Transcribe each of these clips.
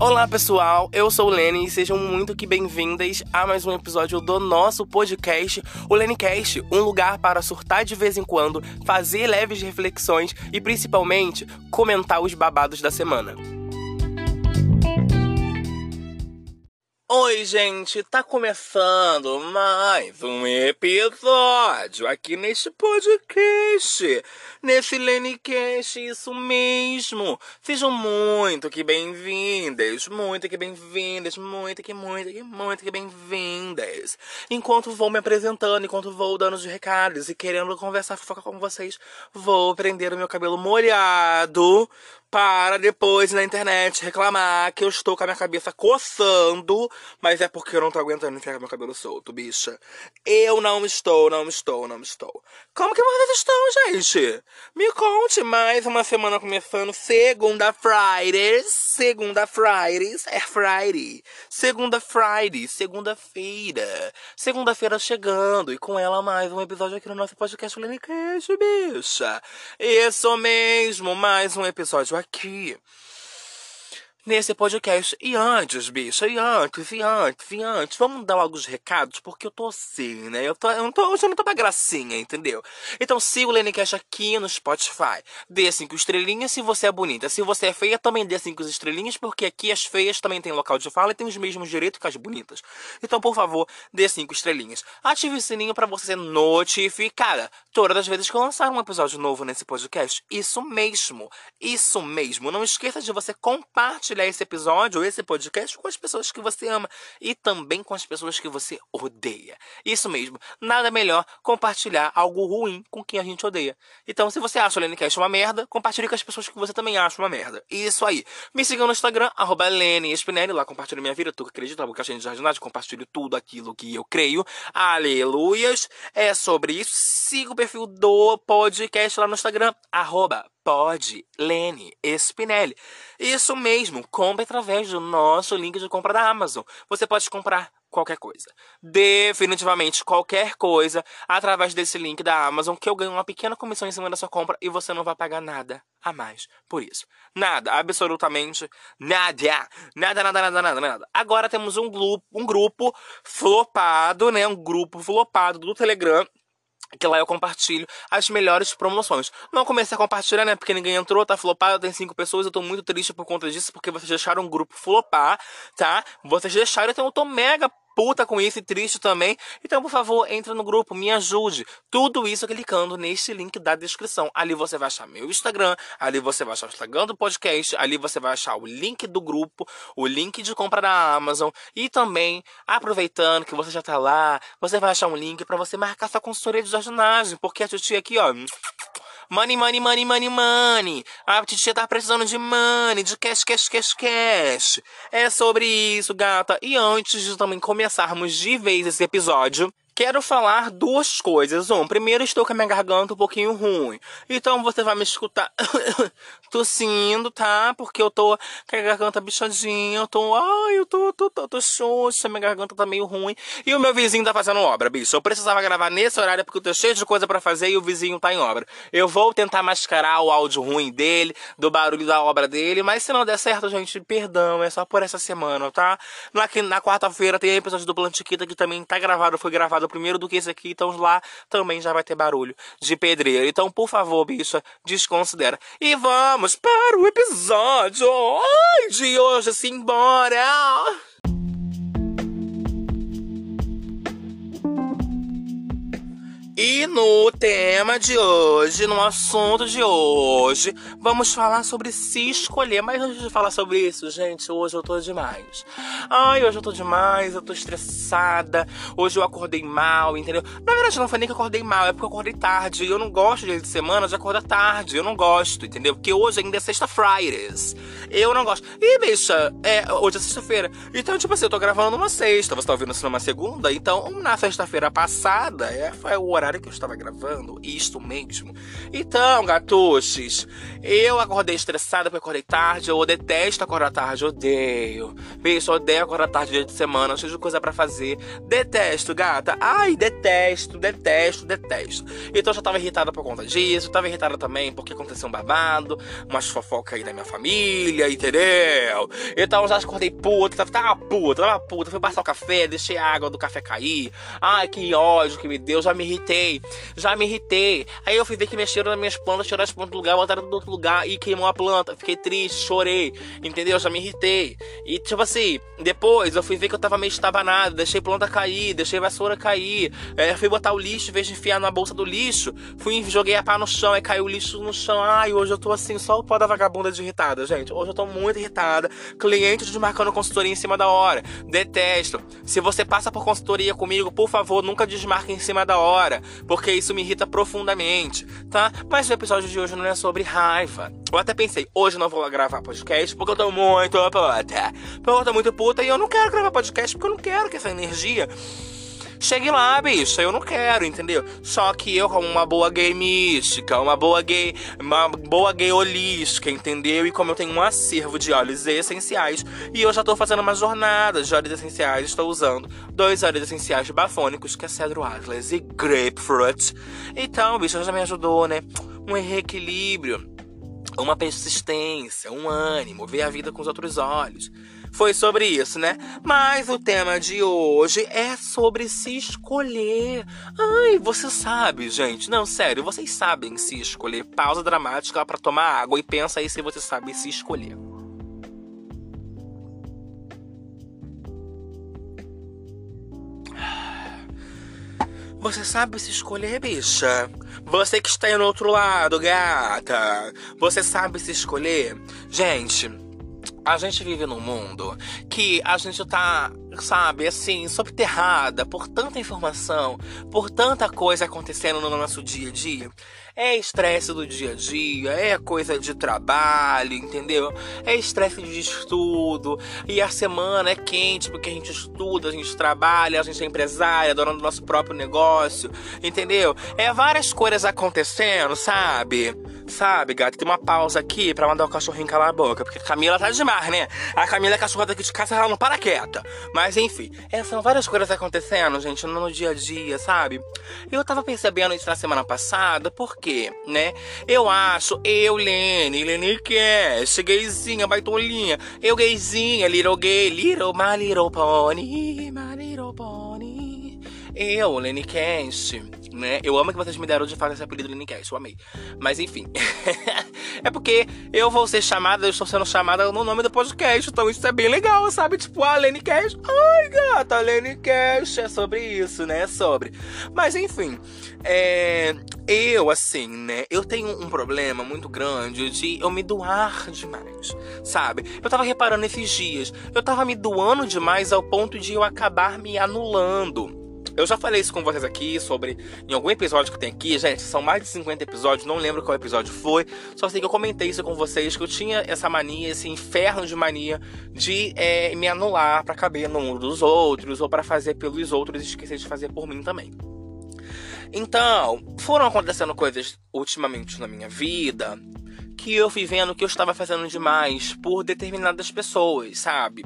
Olá pessoal, eu sou o Lenny e sejam muito que bem-vindas a mais um episódio do nosso podcast, o Lennycast, um lugar para surtar de vez em quando, fazer leves reflexões e principalmente comentar os babados da semana. Oi, gente, tá começando mais um episódio aqui neste podcast, nesse Lennycast, isso mesmo. Sejam muito que bem-vindas, muito que bem-vindas, muito que, muito que, muito que bem-vindas. Enquanto vou me apresentando, enquanto vou dando os recados e querendo conversar fofoca com vocês, vou prender o meu cabelo molhado para depois na internet reclamar que eu estou com a minha cabeça coçando, mas é porque eu não tô aguentando enfiar meu cabelo solto, bicha. Eu não estou, não estou, não estou. Como que vocês estão, gente? Me conte mais uma semana começando, segunda Fridays, segunda Fridays, é Friday. Segunda Friday, segunda-feira. Segunda-feira chegando e com ela mais um episódio aqui no nosso podcast Lenicast, bicha. Isso mesmo, mais um episódio aqui aqui nesse podcast. E antes, bicha, e antes, e antes, e antes. Vamos dar alguns recados, porque eu tô assim, né? Eu, tô, eu, não tô, eu não tô pra gracinha, entendeu? Então siga o Lenecast aqui no Spotify. Dê cinco estrelinhas se você é bonita. Se você é feia, também dê cinco estrelinhas, porque aqui as feias também têm local de fala e tem os mesmos direitos que as bonitas. Então, por favor, dê cinco estrelinhas. Ative o sininho para você ser notificada todas as vezes que eu lançar um episódio novo nesse podcast. Isso mesmo, isso mesmo. Não esqueça de você compartilhar compartilhar esse episódio esse podcast com as pessoas que você ama e também com as pessoas que você odeia. Isso mesmo, nada melhor compartilhar algo ruim com quem a gente odeia. Então, se você acha o Lenicast uma merda, compartilhe com as pessoas que você também acha uma merda. Isso aí. Me siga no Instagram, arroba Spinelli, lá compartilho minha vida, tu que acredita, porque a gente de jardinagem, compartilho tudo aquilo que eu creio. Aleluias. É sobre isso. Siga o perfil do podcast lá no Instagram, arroba Pode, Lene Spinelli. Isso mesmo, compre através do nosso link de compra da Amazon. Você pode comprar qualquer coisa. Definitivamente qualquer coisa através desse link da Amazon que eu ganho uma pequena comissão em cima da sua compra e você não vai pagar nada a mais por isso. Nada, absolutamente nada. Nada, nada, nada, nada, nada. Agora temos um grupo, um grupo flopado, né? Um grupo flopado do Telegram que lá eu compartilho as melhores promoções. Não comecei a compartilhar, né? Porque ninguém entrou, tá flopado, tem cinco pessoas. Eu tô muito triste por conta disso, porque vocês deixaram o grupo flopar, tá? Vocês deixaram, então eu tô mega puta com isso e triste também. Então, por favor, entre no grupo, me ajude. Tudo isso clicando neste link da descrição. Ali você vai achar meu Instagram, ali você vai achar o Instagram do podcast, ali você vai achar o link do grupo, o link de compra da Amazon e também, aproveitando que você já tá lá, você vai achar um link para você marcar sua consultoria de jardinagem, porque a titia aqui, ó, Money, money, money, money, money. A titia tá precisando de money, de cash, cash, cash, cash. É sobre isso, gata. E antes de também começarmos de vez esse episódio, Quero falar duas coisas. Um, primeiro estou com a minha garganta um pouquinho ruim. Então você vai me escutar tossindo, tá? Porque eu tô com a garganta bichadinha. Eu tô. Ai, eu tô, tô, tô, tô xoxa, minha garganta tá meio ruim. E o meu vizinho tá fazendo obra, bicho. Eu precisava gravar nesse horário porque eu tô cheio de coisa para fazer e o vizinho tá em obra. Eu vou tentar mascarar o áudio ruim dele, do barulho da obra dele. Mas se não der certo, gente, perdão. É só por essa semana, tá? Na, na quarta-feira tem episódio do Plantiquita que também tá gravado, foi gravado primeiro do que esse aqui, então lá também já vai ter barulho de pedreiro. Então, por favor, bicha, desconsidera. E vamos para o episódio de hoje, simbora! E no tema de hoje, no assunto de hoje, vamos falar sobre se escolher. Mas antes de falar sobre isso, gente, hoje eu tô demais. Ai, hoje eu tô demais, eu tô estressada. Hoje eu acordei mal, entendeu? Na verdade, não foi nem que eu acordei mal, é porque eu acordei tarde. E eu não gosto de semana de acordar tarde. Eu não gosto, entendeu? Porque hoje ainda é sexta-fridays. Eu não gosto. E, bicha, é, hoje é sexta-feira. Então, tipo assim, eu tô gravando numa sexta. Você tá ouvindo isso numa segunda? Então, na sexta-feira passada, é, foi o horário horário que eu estava gravando isto mesmo. Então, gatuches, eu acordei estressada porque acordei tarde. Eu detesto acordar tarde, odeio. Bicho, odeio acordar tarde dia de semana, cheio de coisa para fazer. Detesto, gata. Ai, detesto, detesto, detesto. Então eu já tava irritada por conta disso. Eu tava irritada também porque aconteceu um babado, umas fofocas aí da minha família, entendeu? Então eu já acordei puta, tava, tava puta, tava puta. Fui passar o café, deixei a água do café cair. Ai, que ódio que me deu, já me irritei. Já me irritei. Aí eu fui ver que mexeram nas minhas plantas, tiraram as plantas do lugar, botaram do outro lugar e queimou a planta. Fiquei triste, chorei, entendeu? Já me irritei. E tipo assim, depois eu fui ver que eu tava meio estabanado, deixei planta cair, deixei vassoura cair. É, fui botar o lixo, em vez de enfiar na bolsa do lixo, fui joguei a pá no chão, aí caiu o lixo no chão. Ai, hoje eu tô assim, só o pó da vagabunda de irritada, gente. Hoje eu tô muito irritada. Cliente desmarcando consultoria em cima da hora. Detesto. Se você passa por consultoria comigo, por favor, nunca desmarque em cima da hora, porque isso me irrita profundamente, tá? Mas o episódio de hoje não é sobre raiva. Eu até pensei, hoje não vou gravar podcast porque eu tô muito puta. Porque eu tô muito puta e eu não quero gravar podcast porque eu não quero que essa energia chegue lá, bicho. Eu não quero, entendeu? Só que eu, como uma boa gay mística, uma boa gay, uma boa gay holística, entendeu? E como eu tenho um acervo de óleos essenciais, e eu já tô fazendo uma jornada de óleos essenciais, estou usando dois óleos essenciais bafônicos, que é Cedro Atlas e Grapefruit. Então, bicho, já me ajudou, né? Um reequilíbrio, uma persistência, um ânimo, ver a vida com os outros olhos foi sobre isso, né? Mas o tema de hoje é sobre se escolher. Ai, você sabe, gente. Não, sério, vocês sabem se escolher. Pausa dramática para tomar água e pensa aí se você sabe se escolher. Você sabe se escolher, bicha? Você que está aí no outro lado, gata. Você sabe se escolher? Gente, a gente vive num mundo que a gente tá, sabe, assim, subterrada por tanta informação, por tanta coisa acontecendo no nosso dia a dia. É estresse do dia a dia, é coisa de trabalho, entendeu? É estresse de estudo. E a semana é quente porque a gente estuda, a gente trabalha, a gente é empresária, dona do nosso próprio negócio, entendeu? É várias coisas acontecendo, sabe? Sabe, gato? Tem uma pausa aqui pra mandar o cachorrinho calar a boca, porque a Camila tá demais, né? A Camila é cachorra daqui de casa, ela não para quieta. Mas enfim, é, são várias coisas acontecendo, gente, no dia a dia, sabe? Eu tava percebendo isso na semana passada, porque né? Eu acho, eu, Lene, Lene Cash, gayzinha, baitolinha, eu gayzinha, little gay, little, my little pony, my little pony. Eu, Lene Cash, né? Eu amo que vocês me deram de fato esse apelido Linicast, eu amei. Mas enfim. é porque eu vou ser chamada, eu estou sendo chamada no nome do podcast, então isso é bem legal, sabe? Tipo, a Lenny Cash. Ai, gata, Lenny Cash. É sobre isso, né? É sobre. Mas enfim. É, eu, assim, né? Eu tenho um problema muito grande de eu me doar demais, sabe? Eu tava reparando esses dias, eu tava me doando demais ao ponto de eu acabar me anulando. Eu já falei isso com vocês aqui sobre em algum episódio que tem aqui, gente, são mais de 50 episódios, não lembro qual episódio foi. Só sei que eu comentei isso com vocês, que eu tinha essa mania, esse inferno de mania de é, me anular para caber no mundo dos outros ou para fazer pelos outros e esquecer de fazer por mim também. Então, foram acontecendo coisas ultimamente na minha vida que eu fui vendo que eu estava fazendo demais por determinadas pessoas, sabe?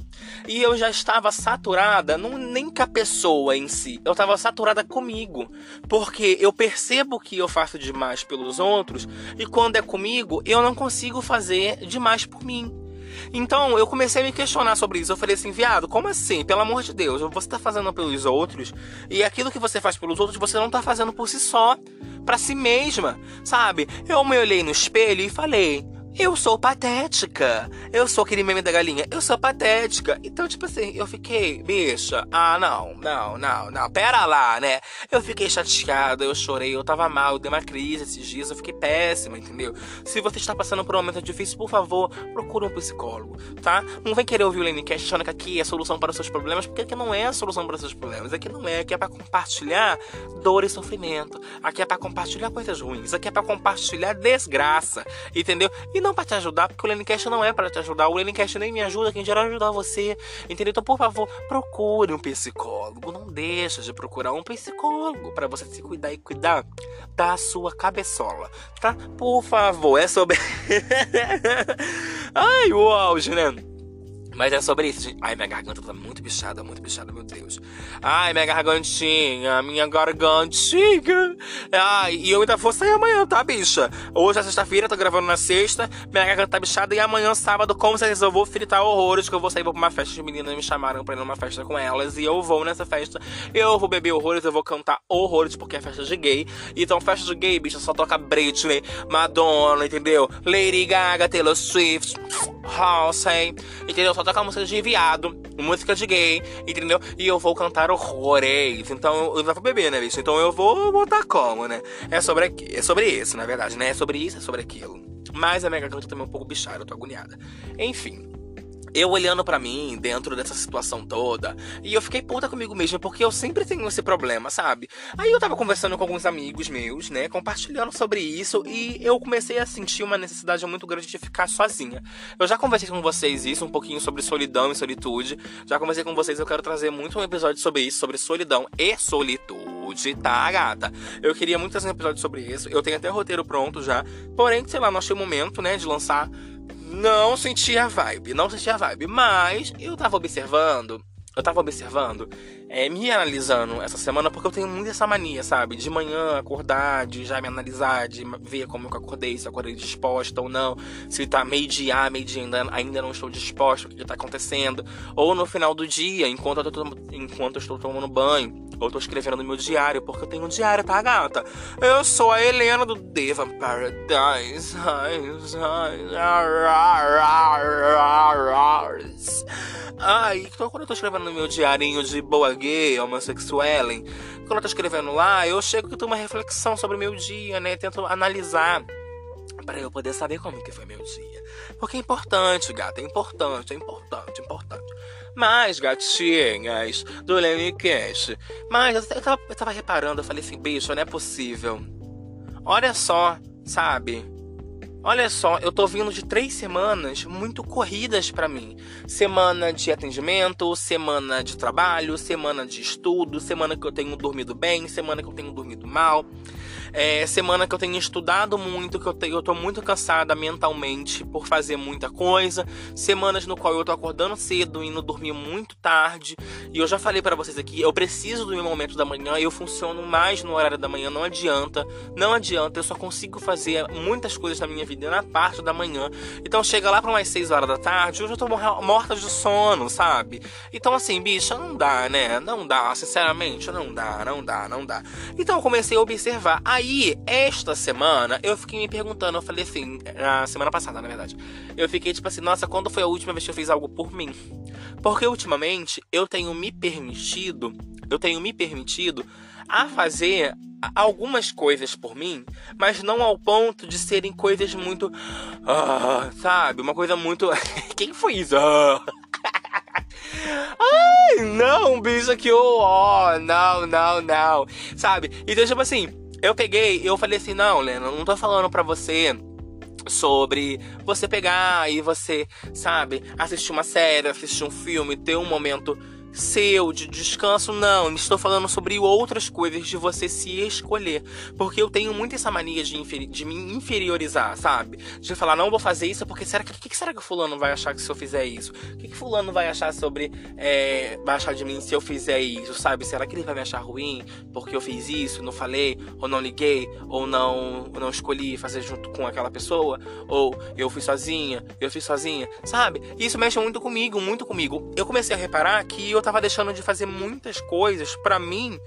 E eu já estava saturada, não nem com a pessoa em si, eu estava saturada comigo, porque eu percebo que eu faço demais pelos outros e quando é comigo eu não consigo fazer demais por mim. Então eu comecei a me questionar sobre isso. Eu falei assim, viado, como assim? Pelo amor de Deus, você tá fazendo pelos outros e aquilo que você faz pelos outros você não tá fazendo por si só, para si mesma, sabe? Eu me olhei no espelho e falei. Eu sou patética. Eu sou aquele meme da galinha. Eu sou patética. Então, tipo assim, eu fiquei, bicha, ah, não, não, não, não, pera lá, né? Eu fiquei chateada, eu chorei, eu tava mal, eu dei uma crise esses dias, eu fiquei péssima, entendeu? Se você está passando por um momento difícil, por favor, procure um psicólogo, tá? Não vem querer ouvir o Lenecast achando que aqui é a solução para os seus problemas, porque aqui não é a solução para os seus problemas. Aqui não é, aqui é para compartilhar dor e sofrimento. Aqui é para compartilhar coisas ruins. Aqui é para compartilhar desgraça, entendeu? E não não para te ajudar, porque o Lenicast não é para te ajudar. O Lenicast nem me ajuda, quem geral ajudar você. Entendeu? Então, por favor, procure um psicólogo. Não deixa de procurar um psicólogo para você se cuidar e cuidar da sua cabeçola, tá? Por favor, é sobre. Ai, o auge, né? Mas é sobre isso, gente. Ai, minha garganta tá muito bichada, muito bichada, meu Deus. Ai, minha gargantinha, minha gargantinha. Ai, e eu ainda vou sair amanhã, tá, bicha? Hoje é sexta-feira, tô gravando na sexta. Minha garganta tá bichada e amanhã, sábado, com certeza eu vou fritar horrores, que eu vou sair pra uma festa. As meninas me chamaram pra ir numa festa com elas. E eu vou nessa festa. Eu vou beber horrores, eu vou cantar horrores, porque é festa de gay. Então, festa de gay, bicha, só toca Britney, Madonna, entendeu? Lady Gaga, Taylor Swift, Halsey, entendeu? Só tocar música de viado, música de gay, entendeu? E eu vou cantar horrores. Então eu vou beber, né, bicho? Então eu vou botar como, né? É sobre, aqui, é sobre isso, na verdade, né? É sobre isso, é sobre aquilo. Mas a minha garganta também é um pouco bichada, eu tô agoniada. Enfim eu olhando para mim dentro dessa situação toda, e eu fiquei puta comigo mesmo, porque eu sempre tenho esse problema, sabe? Aí eu tava conversando com alguns amigos meus, né, compartilhando sobre isso, e eu comecei a sentir uma necessidade muito grande de ficar sozinha. Eu já conversei com vocês isso, um pouquinho sobre solidão e solitude, já conversei com vocês, eu quero trazer muito um episódio sobre isso, sobre solidão e solitude, tá, gata? Eu queria muito fazer um episódio sobre isso, eu tenho até o roteiro pronto já, porém, sei lá, não achei o momento, né, de lançar não senti a vibe, não senti a vibe, mas eu tava observando eu tava observando, é, me analisando essa semana, porque eu tenho muito essa mania, sabe? De manhã acordar, de já me analisar, de ver como eu acordei, se eu acordei disposta ou não, se tá meio dia, meio dia ainda, ainda não estou disposta, o que, que tá acontecendo. Ou no final do dia, enquanto eu, tô, enquanto eu estou tomando banho, ou tô escrevendo no meu diário, porque eu tenho um diário, tá, gata? Eu sou a Helena do Deva Paradise. Ai, então quando eu tô escrevendo no meu diarinho de boa gay, homossexual, quando eu tô escrevendo lá, eu chego que tenho uma reflexão sobre o meu dia, né? Tento analisar para eu poder saber como que foi meu dia. Porque é importante, gata, é importante, é importante, é importante. Mas, gatinhas do Lenny Cash, mas eu tava, eu tava reparando, eu falei assim, bicho, não é possível. Olha só, sabe? Olha só, eu tô vindo de três semanas muito corridas para mim. Semana de atendimento, semana de trabalho, semana de estudo, semana que eu tenho dormido bem, semana que eu tenho dormido mal. É, semana que eu tenho estudado muito, que eu, tenho, eu tô muito cansada mentalmente por fazer muita coisa. Semanas no qual eu tô acordando cedo, indo dormir muito tarde. E eu já falei para vocês aqui, eu preciso do meu momento da manhã, eu funciono mais no horário da manhã, não adianta. Não adianta, eu só consigo fazer muitas coisas na minha vida na parte da manhã. Então chega lá para umas 6 horas da tarde, eu já tô morta de sono, sabe? Então assim, bicha, não dá, né? Não dá, sinceramente, não dá, não dá, não dá. Então eu comecei a observar. Aí, esta semana, eu fiquei me perguntando, eu falei assim, na semana passada, na verdade. Eu fiquei tipo assim, nossa, quando foi a última vez que eu fiz algo por mim? Porque ultimamente eu tenho me permitido, eu tenho me permitido a fazer algumas coisas por mim, mas não ao ponto de serem coisas muito. Ah, sabe? Uma coisa muito. Quem foi isso? Ah. Ai, não, bicho, que oh, não, não, não. Sabe? Então, tipo assim, eu peguei, eu falei assim, não, Lena, não tô falando pra você sobre você pegar e você, sabe, assistir uma série, assistir um filme, ter um momento seu, de descanso, não. Estou falando sobre outras coisas de você se escolher. Porque eu tenho muito essa mania de, de me inferiorizar, sabe? De falar, não vou fazer isso porque será que. Que, que, será que fulano vai achar que se eu fizer isso? O que, que fulano vai achar sobre. É, vai achar de mim se eu fizer isso, sabe? Será que ele vai me achar ruim porque eu fiz isso, não falei, ou não liguei, ou não, ou não escolhi fazer junto com aquela pessoa? Ou eu fui sozinha, eu fiz sozinha, sabe? Isso mexe muito comigo, muito comigo. Eu comecei a reparar que eu tava deixando de fazer muitas coisas para mim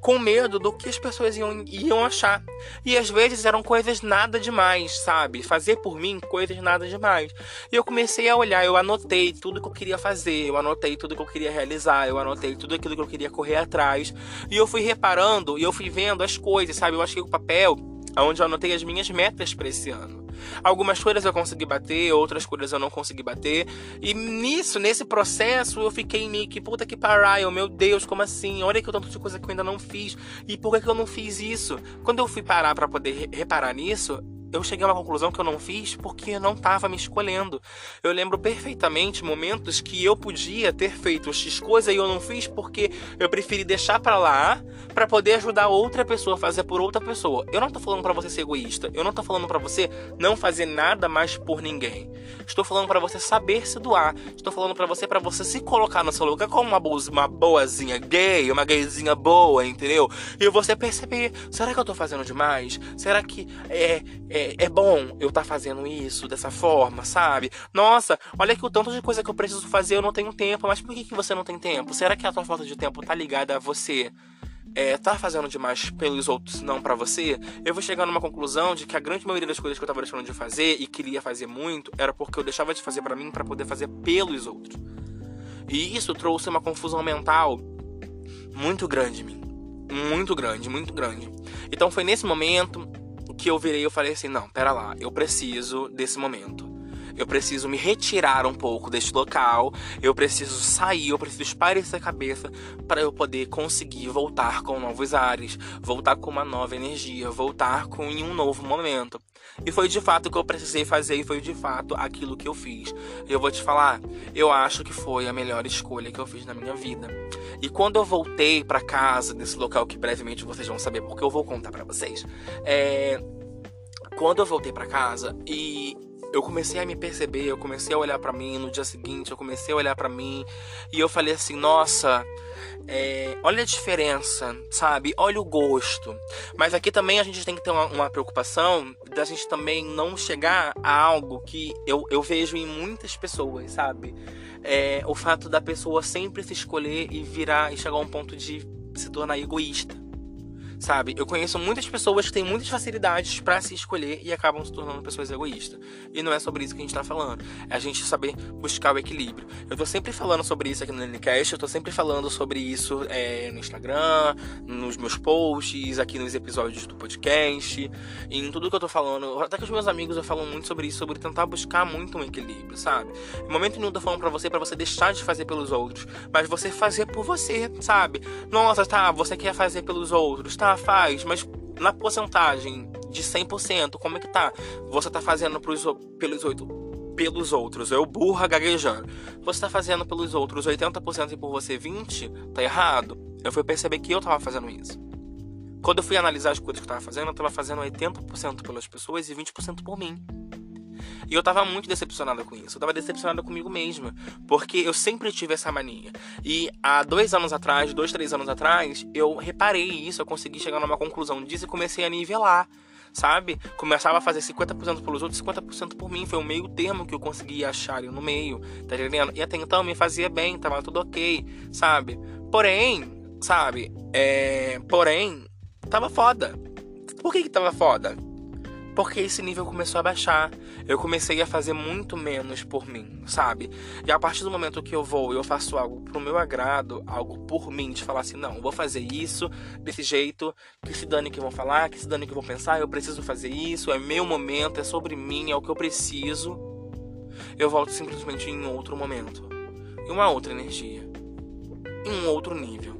com medo do que as pessoas iam, iam achar. E às vezes eram coisas nada demais, sabe? Fazer por mim coisas nada demais. E eu comecei a olhar, eu anotei tudo que eu queria fazer, eu anotei tudo que eu queria realizar, eu anotei tudo aquilo que eu queria correr atrás. E eu fui reparando e eu fui vendo as coisas, sabe? Eu achei o papel onde eu anotei as minhas metas para esse ano. Algumas coisas eu consegui bater, outras coisas eu não consegui bater. E nisso, nesse processo, eu fiquei meio que, puta que pariu, meu Deus, como assim? Olha que eu tanto de coisa que eu ainda não fiz. E por que, que eu não fiz isso? Quando eu fui parar para poder reparar nisso, eu cheguei a uma conclusão que eu não fiz porque não estava me escolhendo. Eu lembro perfeitamente momentos que eu podia ter feito X coisa e eu não fiz porque eu preferi deixar para lá para poder ajudar outra pessoa a fazer por outra pessoa. Eu não tô falando para você ser egoísta. Eu não tô falando para você não fazer nada mais por ninguém. Estou falando para você saber se doar. Estou falando para você para você se colocar no seu lugar como uma, boa, uma boazinha gay, uma gayzinha boa, entendeu? E você perceber, será que eu tô fazendo demais? Será que é, é, é bom eu estar tá fazendo isso dessa forma, sabe? Nossa, olha que o tanto de coisa que eu preciso fazer eu não tenho tempo. Mas por que, que você não tem tempo? Será que a tua falta de tempo tá ligada a você? é, tá fazendo demais pelos outros, não para você, eu vou chegar numa conclusão de que a grande maioria das coisas que eu tava deixando de fazer e queria fazer muito era porque eu deixava de fazer para mim para poder fazer pelos outros. E isso trouxe uma confusão mental muito grande em mim. Muito grande, muito grande. Então foi nesse momento que eu virei eu falei assim: não, pera lá, eu preciso desse momento. Eu preciso me retirar um pouco deste local. Eu preciso sair, eu preciso espairecer a cabeça para eu poder conseguir voltar com novos ares, voltar com uma nova energia, voltar com um novo momento. E foi de fato o que eu precisei fazer e foi de fato aquilo que eu fiz. Eu vou te falar, eu acho que foi a melhor escolha que eu fiz na minha vida. E quando eu voltei para casa, nesse local que brevemente vocês vão saber, porque eu vou contar para vocês, é... quando eu voltei para casa e eu comecei a me perceber, eu comecei a olhar para mim no dia seguinte, eu comecei a olhar para mim e eu falei assim, nossa, é, olha a diferença, sabe? Olha o gosto. Mas aqui também a gente tem que ter uma, uma preocupação da gente também não chegar a algo que eu, eu vejo em muitas pessoas, sabe? É, o fato da pessoa sempre se escolher e virar e chegar a um ponto de se tornar egoísta sabe? Eu conheço muitas pessoas que têm muitas facilidades para se escolher e acabam se tornando pessoas egoístas. E não é sobre isso que a gente tá falando. É a gente saber buscar o equilíbrio. Eu tô sempre falando sobre isso aqui no Nenicast, eu tô sempre falando sobre isso é, no Instagram, nos meus posts, aqui nos episódios do podcast, em tudo que eu tô falando. Até com os meus amigos eu falo muito sobre isso, sobre tentar buscar muito um equilíbrio, sabe? Em momento nenhum eu tô falando pra você, para você deixar de fazer pelos outros, mas você fazer por você, sabe? Nossa, tá, você quer fazer pelos outros, tá? Faz, mas na porcentagem de 100%, como é que tá? Você tá fazendo pros, pelos oito pelos outros, eu burra gaguejando. Você tá fazendo pelos outros 80% e por você 20, tá errado. Eu fui perceber que eu tava fazendo isso. Quando eu fui analisar as coisas que eu tava fazendo, eu tava fazendo 80% pelas pessoas e 20% por mim. E eu tava muito decepcionada com isso. Eu tava decepcionada comigo mesma. Porque eu sempre tive essa mania. E há dois anos atrás, dois, três anos atrás, eu reparei isso, eu consegui chegar numa conclusão disso e comecei a nivelar sabe? Começava a fazer 50% pelos outros, 50% por mim. Foi o meio termo que eu consegui achar no meio, tá entendendo? E até então me fazia bem, tava tudo ok, sabe? Porém, sabe? É... Porém, tava foda. Por que que tava foda? Porque esse nível começou a baixar. Eu comecei a fazer muito menos por mim, sabe? E a partir do momento que eu vou e eu faço algo pro meu agrado, algo por mim, de falar assim, não, vou fazer isso desse jeito, que se dane que vão falar, que se dane que vão pensar, eu preciso fazer isso, é meu momento, é sobre mim, é o que eu preciso. Eu volto simplesmente em outro momento, em uma outra energia, em um outro nível.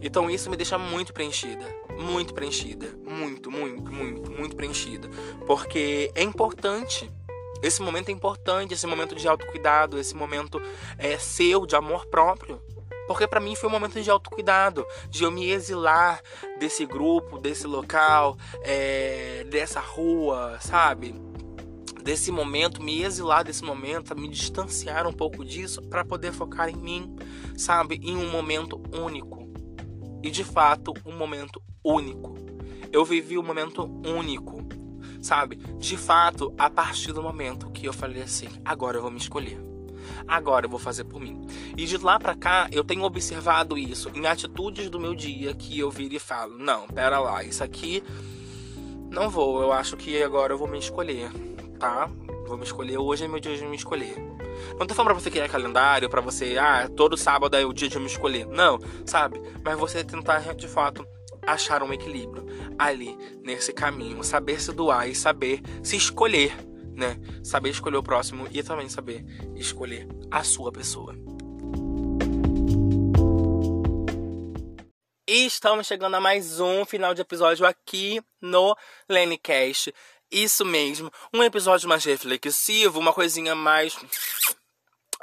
Então isso me deixa muito preenchida muito preenchida. Muito, muito, muito, muito preenchida. Porque é importante. Esse momento é importante, esse momento de autocuidado, esse momento é seu, de amor próprio. Porque para mim foi um momento de autocuidado, de eu me exilar desse grupo, desse local, é, dessa rua, sabe? Desse momento, me exilar desse momento, me distanciar um pouco disso para poder focar em mim, sabe? Em um momento único. E de fato, um momento único. Eu vivi um momento único, sabe? De fato, a partir do momento que eu falei assim, agora eu vou me escolher. Agora eu vou fazer por mim. E de lá para cá, eu tenho observado isso em atitudes do meu dia que eu viro e falo: "Não, pera lá, isso aqui não vou. Eu acho que agora eu vou me escolher, tá? Vou me escolher. Hoje é meu dia de me escolher. Não tô falando pra você criar calendário, para você, ah, todo sábado é o dia de eu me escolher. Não, sabe? Mas você tentar de fato achar um equilíbrio ali nesse caminho, saber se doar e saber se escolher, né? Saber escolher o próximo e também saber escolher a sua pessoa. E estamos chegando a mais um final de episódio aqui no Lenecast. Isso mesmo. Um episódio mais reflexivo, uma coisinha mais.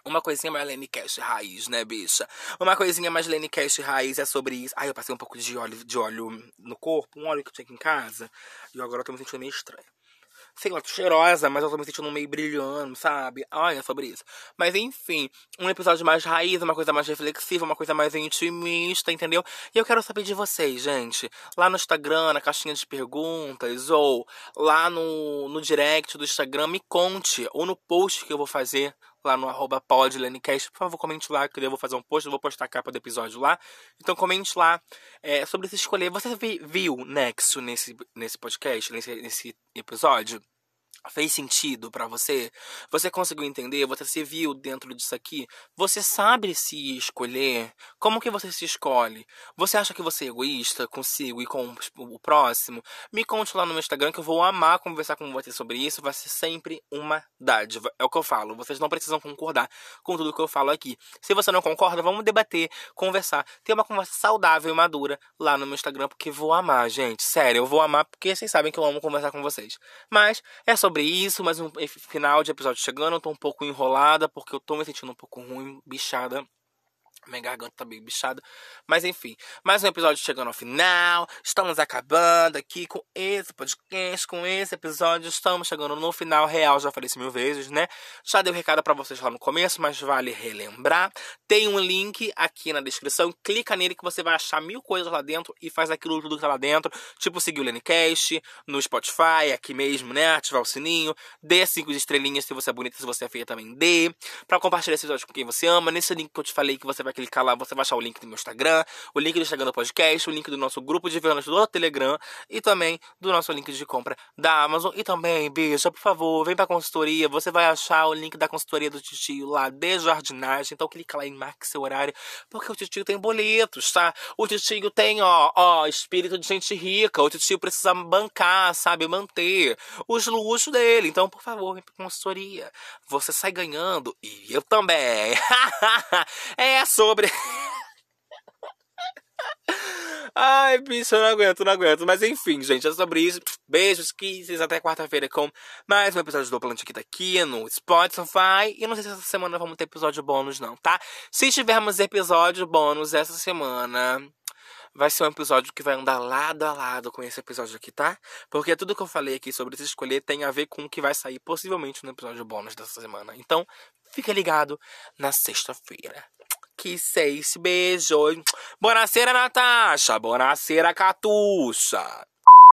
Uma coisinha mais Lenny Cash raiz, né, bicha? Uma coisinha mais Lenny Cash raiz é sobre isso. Ai, eu passei um pouco de óleo, de óleo no corpo, um óleo que eu tinha aqui em casa. E agora eu tô me sentindo meio estranho sei lá, tô cheirosa, mas eu tô me sentindo meio brilhando, sabe? Olha é sobre isso. Mas enfim, um episódio mais raiz, uma coisa mais reflexiva, uma coisa mais intimista, entendeu? E eu quero saber de vocês, gente. Lá no Instagram, na caixinha de perguntas, ou lá no, no direct do Instagram, me conte, ou no post que eu vou fazer lá no arroba podlenicast. Por favor, comente lá, que eu vou fazer um post, eu vou postar a capa do episódio lá. Então comente lá é, sobre se escolher. Você viu Nexo nesse, nesse podcast, nesse, nesse episódio? Fez sentido para você? Você conseguiu entender? Você se viu dentro disso aqui? Você sabe se escolher? Como que você se escolhe? Você acha que você é egoísta consigo e com o próximo? Me conte lá no meu Instagram que eu vou amar conversar com você sobre isso. Vai ser sempre uma dádiva. É o que eu falo. Vocês não precisam concordar com tudo que eu falo aqui. Se você não concorda, vamos debater, conversar, ter uma conversa saudável e madura lá no meu Instagram, porque vou amar, gente. Sério, eu vou amar porque vocês sabem que eu amo conversar com vocês. Mas é só sobre isso, mas um final de episódio chegando. Eu tô um pouco enrolada porque eu tô me sentindo um pouco ruim, bichada. Minha garganta tá bem bichada. Mas enfim, mais um episódio chegando ao final. Estamos acabando aqui com esse podcast, com esse episódio. Estamos chegando no final real. Já falei isso mil vezes, né? Já dei o um recado para vocês lá no começo, mas vale relembrar. Tem um link aqui na descrição. Clica nele que você vai achar mil coisas lá dentro e faz aquilo tudo que tá lá dentro. Tipo seguir o Lenicast no Spotify, aqui mesmo, né? Ativar o sininho. Dê cinco estrelinhas se você é bonita, se você é feia também dê. Pra compartilhar esse episódio com quem você ama. Nesse link que eu te falei que você vai vai clicar lá, você vai achar o link do meu Instagram, o link do Instagram do podcast, o link do nosso grupo de vendas do Telegram e também do nosso link de compra da Amazon. E também, bicha, por favor, vem pra consultoria. Você vai achar o link da consultoria do Titio lá de jardinagem. Então clica lá em marque seu horário, porque o Titio tem boletos, tá? O Titio tem, ó, ó, espírito de gente rica. O Titio precisa bancar, sabe? Manter os luxos dele. Então, por favor, vem pra consultoria. Você sai ganhando e eu também. é sobre. Ai, bicho, eu não aguento, não aguento. Mas enfim, gente, é sobre isso. Beijos, kisses, até quarta-feira com mais um episódio do Plantiquita aqui no Spotify. E não sei se essa semana vamos ter episódio bônus, não, tá? Se tivermos episódio bônus essa semana, vai ser um episódio que vai andar lado a lado com esse episódio aqui, tá? Porque tudo que eu falei aqui sobre se escolher tem a ver com o que vai sair possivelmente no episódio bônus dessa semana. Então, fica ligado na sexta-feira que seis beijos. Boa Natasha. Boa Catuxa.